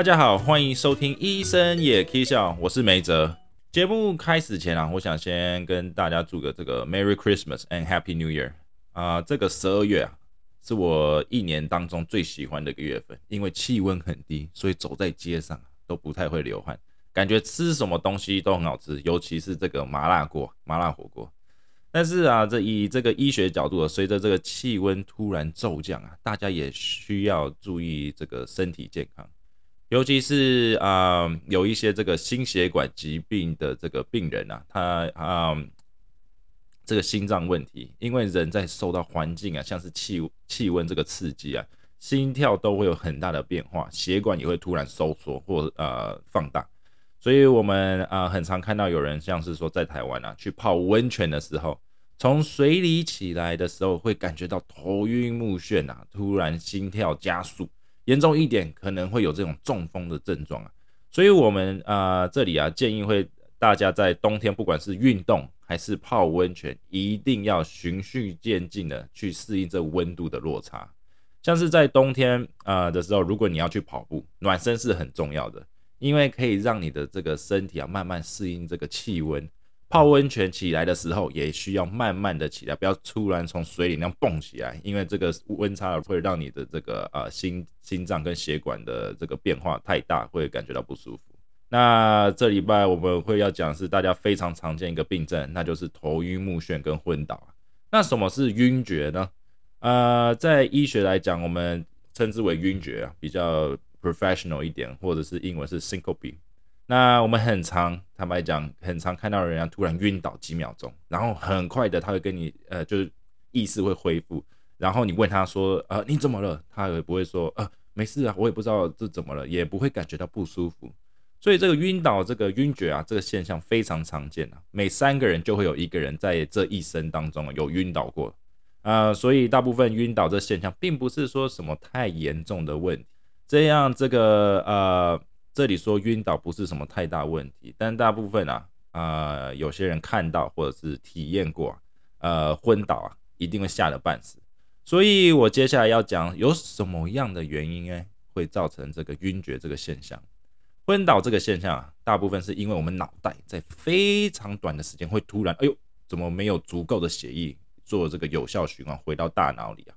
大家好，欢迎收听《医生也可以笑》，我是梅泽。节目开始前啊，我想先跟大家祝个这个 Merry Christmas and Happy New Year 啊！这个十二月啊，是我一年当中最喜欢的一个月份，因为气温很低，所以走在街上都不太会流汗，感觉吃什么东西都很好吃，尤其是这个麻辣锅、麻辣火锅。但是啊，这以这个医学角度，随着这个气温突然骤降啊，大家也需要注意这个身体健康。尤其是啊，有一些这个心血管疾病的这个病人啊，他啊，这个心脏问题，因为人在受到环境啊，像是气气温这个刺激啊，心跳都会有很大的变化，血管也会突然收缩或呃放大，所以我们啊，很常看到有人像是说在台湾啊，去泡温泉的时候，从水里起来的时候，会感觉到头晕目眩啊，突然心跳加速。严重一点可能会有这种中风的症状啊，所以我们啊这里啊建议会大家在冬天不管是运动还是泡温泉，一定要循序渐进的去适应这温度的落差。像是在冬天啊的时候，如果你要去跑步，暖身是很重要的，因为可以让你的这个身体啊慢慢适应这个气温。泡温泉起来的时候，也需要慢慢的起来，不要突然从水里那样蹦起来，因为这个温差会让你的这个呃心心脏跟血管的这个变化太大，会感觉到不舒服。那这礼拜我们会要讲是大家非常常见一个病症，那就是头晕目眩跟昏倒。那什么是晕厥呢？呃，在医学来讲，我们称之为晕厥啊，比较 professional 一点，或者是英文是 syncope。那我们很常，坦白讲，很常看到人家突然晕倒几秒钟，然后很快的他会跟你，呃，就是意识会恢复，然后你问他说，呃，你怎么了？他也不会说，呃，没事啊，我也不知道这怎么了，也不会感觉到不舒服。所以这个晕倒、这个晕厥啊，这个现象非常常见啊，每三个人就会有一个人在这一生当中有晕倒过，啊，所以大部分晕倒这现象并不是说什么太严重的问题，这样这个呃。这里说晕倒不是什么太大问题，但大部分啊，呃，有些人看到或者是体验过，呃，昏倒啊，一定会吓得半死。所以我接下来要讲有什么样的原因呢，会造成这个晕厥这个现象。昏倒这个现象啊，大部分是因为我们脑袋在非常短的时间会突然，哎呦，怎么没有足够的血液做这个有效循环回到大脑里啊？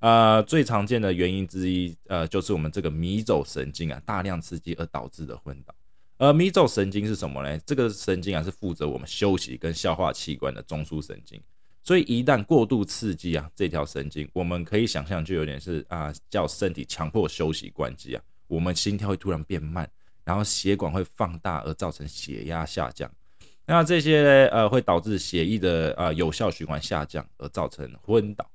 呃，最常见的原因之一，呃，就是我们这个迷走神经啊大量刺激而导致的昏倒。而迷走神经是什么呢？这个神经啊是负责我们休息跟消化器官的中枢神经。所以一旦过度刺激啊，这条神经，我们可以想象就有点是啊，叫身体强迫休息关机啊，我们心跳会突然变慢，然后血管会放大而造成血压下降。那这些呃会导致血液的呃有效循环下降，而造成昏倒。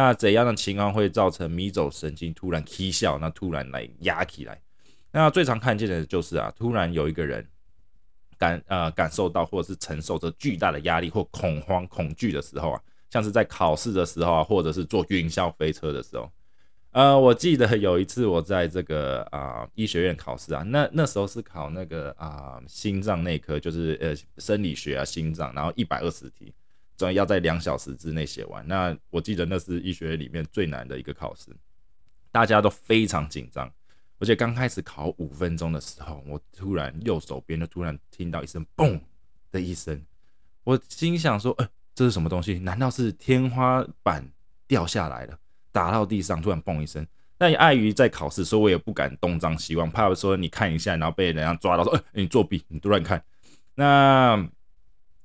那怎样的情况会造成迷走神经突然起笑？那突然来压起来？那最常看见的就是啊，突然有一个人感呃感受到或者是承受着巨大的压力或恐慌恐惧的时候啊，像是在考试的时候啊，或者是坐云霄飞车的时候。呃，我记得有一次我在这个啊医学院考试啊，那那时候是考那个啊心脏内科，就是呃生理学啊心脏，然后一百二十题。所以要在两小时之内写完。那我记得那是医学里面最难的一个考试，大家都非常紧张。而且刚开始考五分钟的时候，我突然右手边就突然听到一声“嘣”的一声，我心想说：“呃，这是什么东西？难道是天花板掉下来了，打到地上，突然嘣一声？”但碍于在考试，所以我也不敢东张西望，怕说你看一下，然后被人家抓到说：“呃，你作弊，你乱看。”那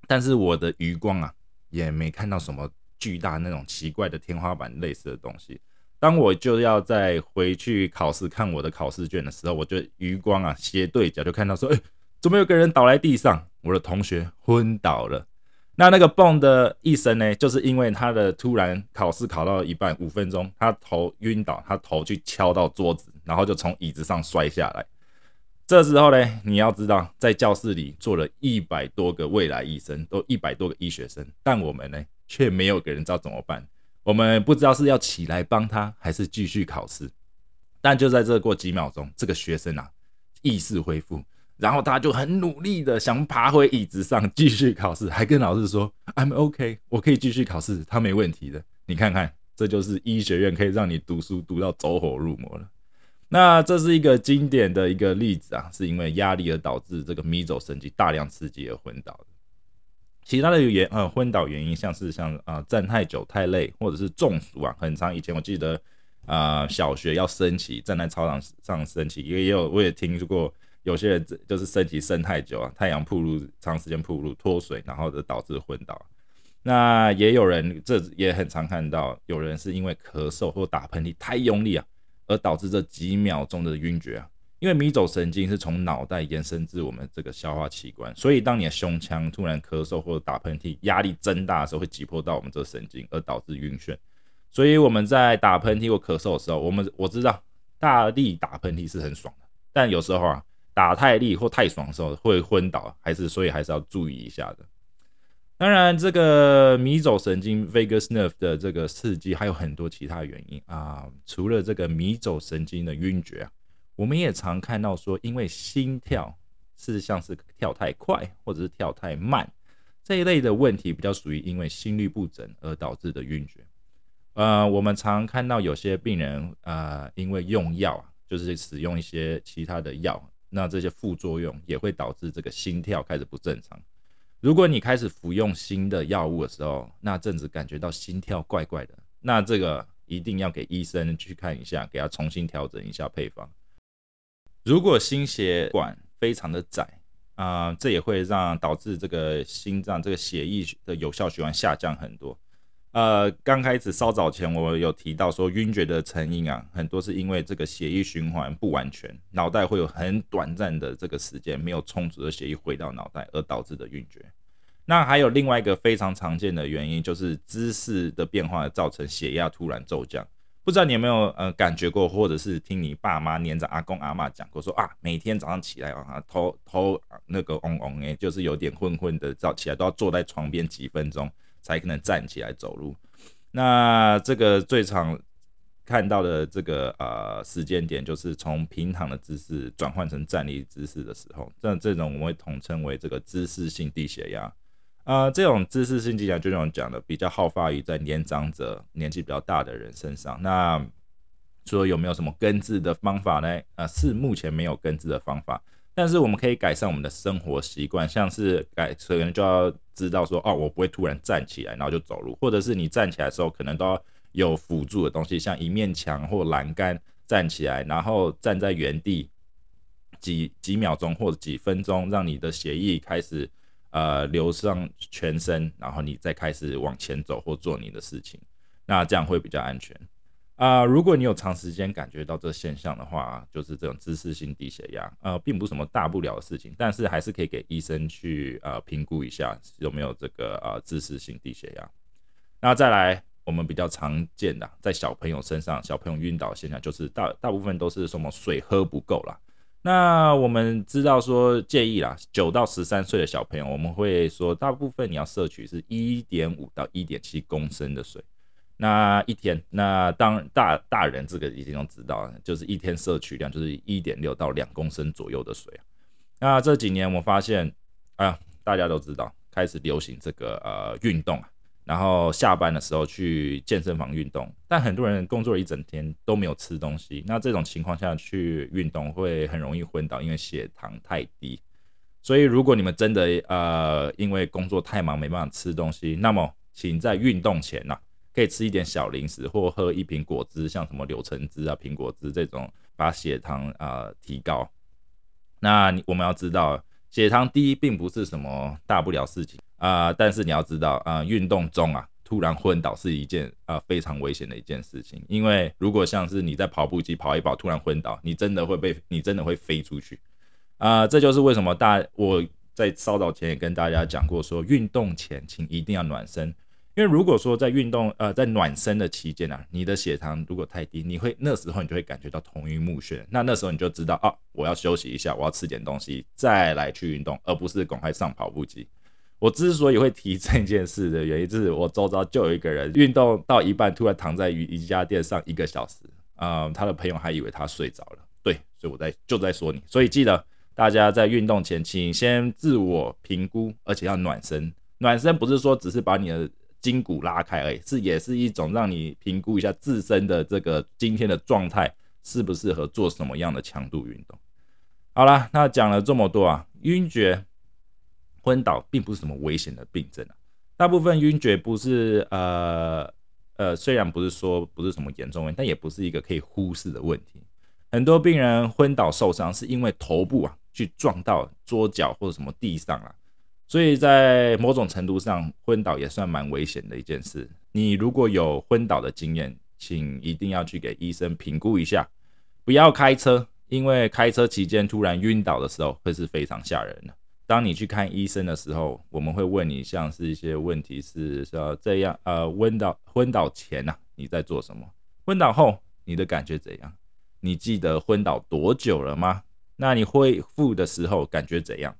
但是我的余光啊。也没看到什么巨大那种奇怪的天花板类似的东西。当我就要再回去考试看我的考试卷的时候，我就余光啊斜对角就看到说，哎，怎么有个人倒在地上？我的同学昏倒了。那那个嘣的一声呢，就是因为他的突然考试考到一半五分钟，他头晕倒，他头去敲到桌子，然后就从椅子上摔下来。这时候呢，你要知道，在教室里坐了一百多个未来医生，都一百多个医学生，但我们呢，却没有个人知道怎么办。我们不知道是要起来帮他，还是继续考试。但就在这过几秒钟，这个学生啊，意识恢复，然后他就很努力的想爬回椅子上继续考试，还跟老师说：“I'm OK，我可以继续考试，他没问题的。”你看看，这就是医学院可以让你读书读到走火入魔了。那这是一个经典的一个例子啊，是因为压力而导致这个迷走神经大量刺激而昏倒的。其他的原呃昏倒原因，像是像啊站太久太累，或者是中暑啊，很长以前我记得啊小学要升旗，站在操场上升旗，也也有我也听说过有些人就是升旗升太久啊，太阳曝露长时间曝露脱水，然后就导致昏倒。那也有人这也很常看到，有人是因为咳嗽或打喷嚏太用力啊，而导致这几秒钟的晕厥啊。因为迷走神经是从脑袋延伸至我们这个消化器官，所以当你的胸腔突然咳嗽或者打喷嚏，压力增大的时候，会挤破到我们这个神经，而导致晕眩。所以我们在打喷嚏或咳嗽的时候，我们我知道大力打喷嚏是很爽的，但有时候啊，打太力或太爽的时候会昏倒，还是所以还是要注意一下的。当然，这个迷走神经 （vagus nerve） 的这个刺激还有很多其他原因啊，除了这个迷走神经的晕厥啊。我们也常看到说，因为心跳是像是跳太快或者是跳太慢这一类的问题，比较属于因为心律不整而导致的晕厥。呃，我们常看到有些病人啊，因为用药啊，就是使用一些其他的药，那这些副作用也会导致这个心跳开始不正常。如果你开始服用新的药物的时候，那阵子感觉到心跳怪怪的，那这个一定要给医生去看一下，给他重新调整一下配方。如果心血管非常的窄啊，这也会让导致这个心脏这个血液的有效循环下降很多。呃，刚开始稍早前我有提到说晕厥的成因啊，很多是因为这个血液循环不完全，脑袋会有很短暂的这个时间没有充足的血液回到脑袋而导致的晕厥。那还有另外一个非常常见的原因，就是姿势的变化造成血压突然骤降。不知道你有没有呃感觉过，或者是听你爸妈黏着阿公阿妈讲过，说啊，每天早上起来啊，头头那个嗡嗡诶，就是有点昏昏的，早起来都要坐在床边几分钟才可能站起来走路。那这个最常看到的这个呃时间点，就是从平躺的姿势转换成站立姿势的时候，这这种我们会统称为这个姿势性低血压。呃，这种姿势性低血压就像我讲的，比较好发于在年长者、年纪比较大的人身上。那说有没有什么根治的方法呢？呃，是目前没有根治的方法，但是我们可以改善我们的生活习惯，像是改可能就要知道说，哦，我不会突然站起来然后就走路，或者是你站起来的时候可能都要有辅助的东西，像一面墙或栏杆站起来，然后站在原地几几秒钟或者几分钟，让你的血液开始。呃，流上全身，然后你再开始往前走或做你的事情，那这样会比较安全啊。如果你有长时间感觉到这现象的话，就是这种姿势性低血压，呃，并不是什么大不了的事情，但是还是可以给医生去呃评估一下有没有这个呃姿势性低血压。那再来，我们比较常见的在小朋友身上，小朋友晕倒现象就是大大部分都是什么水喝不够了。那我们知道说建议啦，九到十三岁的小朋友，我们会说大部分你要摄取是一点五到一点七公升的水，那一天，那当大大人这个已经都知道，就是一天摄取量就是一点六到两公升左右的水。那这几年我发现啊，大家都知道开始流行这个呃运动啊。然后下班的时候去健身房运动，但很多人工作了一整天都没有吃东西，那这种情况下去运动会很容易昏倒，因为血糖太低。所以如果你们真的呃因为工作太忙没办法吃东西，那么请在运动前呐可以吃一点小零食或喝一瓶果汁，像什么柳橙汁啊、苹果汁这种，把血糖啊提高。那我们要知道，血糖低并不是什么大不了事情。啊，但是你要知道啊，运动中啊突然昏倒是一件啊非常危险的一件事情，因为如果像是你在跑步机跑一跑突然昏倒，你真的会被你真的会飞出去啊！这就是为什么大我在稍早前也跟大家讲过，说运动前请一定要暖身，因为如果说在运动呃在暖身的期间啊，你的血糖如果太低，你会那时候你就会感觉到头晕目眩，那那时候你就知道啊，我要休息一下，我要吃点东西再来去运动，而不是赶快上跑步机。我之所以会提这件事的原因，就是我周遭就有一个人运动到一半，突然躺在瑜瑜伽垫上一个小时，啊，他的朋友还以为他睡着了。对，所以我在就在说你，所以记得大家在运动前，请先自我评估，而且要暖身。暖身不是说只是把你的筋骨拉开而已，是也是一种让你评估一下自身的这个今天的状态适不适合做什么样的强度运动。好了，那讲了这么多啊，晕厥、昏倒并不是什么危险的病症啊。大部分晕厥不是呃呃，虽然不是说不是什么严重问题，但也不是一个可以忽视的问题。很多病人昏倒受伤是因为头部啊去撞到桌角或者什么地上啊，所以在某种程度上，昏倒也算蛮危险的一件事。你如果有昏倒的经验，请一定要去给医生评估一下，不要开车。因为开车期间突然晕倒的时候，会是非常吓人的。当你去看医生的时候，我们会问你像是一些问题，是说这样，呃，昏倒昏倒前呐，你在做什么？昏倒后你的感觉怎样？你记得昏倒多久了吗？那你恢复的时候感觉怎样？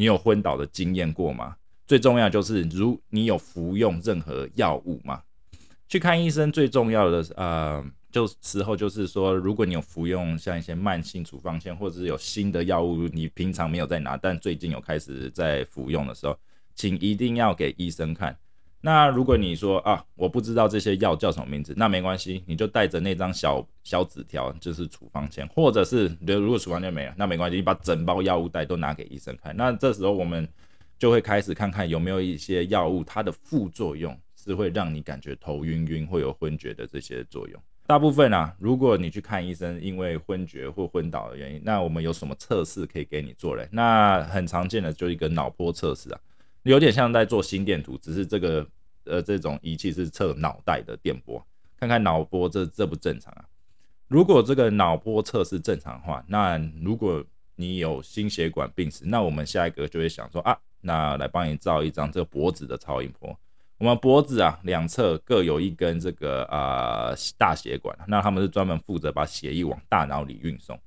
你有昏倒的经验过吗？最重要就是，如你有服用任何药物吗？去看医生最重要的，呃。就时候就是说，如果你有服用像一些慢性处方线，或者是有新的药物，你平常没有在拿，但最近有开始在服用的时候，请一定要给医生看。那如果你说啊，我不知道这些药叫什么名字，那没关系，你就带着那张小小纸条，就是处方签，或者是如果处方签没了，那没关系，你把整包药物袋都拿给医生看。那这时候我们就会开始看看有没有一些药物，它的副作用是会让你感觉头晕晕，会有昏厥的这些作用。大部分啊，如果你去看医生，因为昏厥或昏倒的原因，那我们有什么测试可以给你做嘞？那很常见的就一个脑波测试啊，有点像在做心电图，只是这个呃这种仪器是测脑袋的电波，看看脑波这这不正常啊。如果这个脑波测试正常的话，那如果你有心血管病史，那我们下一个就会想说啊，那来帮你照一张这个脖子的超音波。我们脖子啊两侧各有一根这个啊大血管，那他们是专门负责把血液往大脑里运送。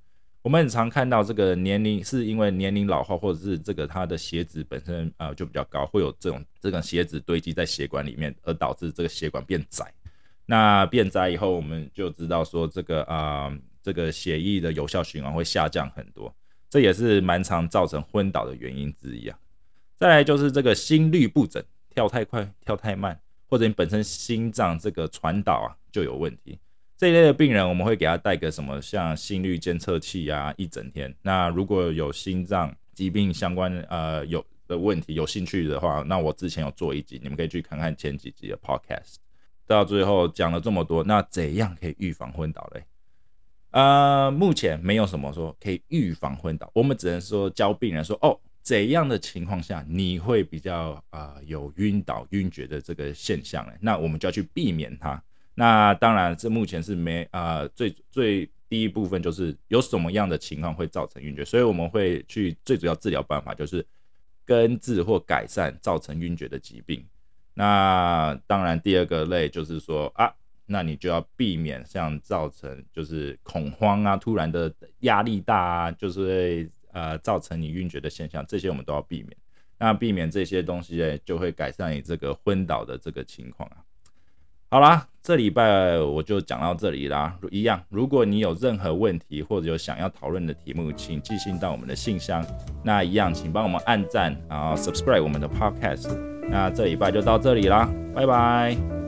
我们很常看到这个年龄是因为年龄老化，或者是这个他的血脂本身啊就比较高，会有这种这种血脂堆积在血管里面，而导致这个血管变窄。那变窄以后，我们就知道说这个啊这个血液的有效循环会下降很多，这也是蛮常造成昏倒的原因之一啊。再来就是这个心律不整。跳太快、跳太慢，或者你本身心脏这个传导啊就有问题。这一类的病人，我们会给他带个什么，像心率监测器啊，一整天。那如果有心脏疾病相关呃有的问题，有兴趣的话，那我之前有做一集，你们可以去看看前几集的 podcast。到最后讲了这么多，那怎样可以预防昏倒嘞？呃，目前没有什么说可以预防昏倒，我们只能说教病人说哦。怎样的情况下你会比较啊有晕倒、晕厥的这个现象呢？那我们就要去避免它。那当然，这目前是没啊最最第一部分就是有什么样的情况会造成晕厥，所以我们会去最主要治疗办法就是根治或改善造成晕厥的疾病。那当然，第二个类就是说啊，那你就要避免像造成就是恐慌啊、突然的压力大啊，就是会。呃，造成你晕厥的现象，这些我们都要避免。那避免这些东西呢，就会改善你这个昏倒的这个情况啊。好啦，这礼拜我就讲到这里啦。一样，如果你有任何问题或者有想要讨论的题目，请寄信到我们的信箱。那一样，请帮我们按赞，然后 subscribe 我们的 podcast。那这礼拜就到这里啦，拜拜。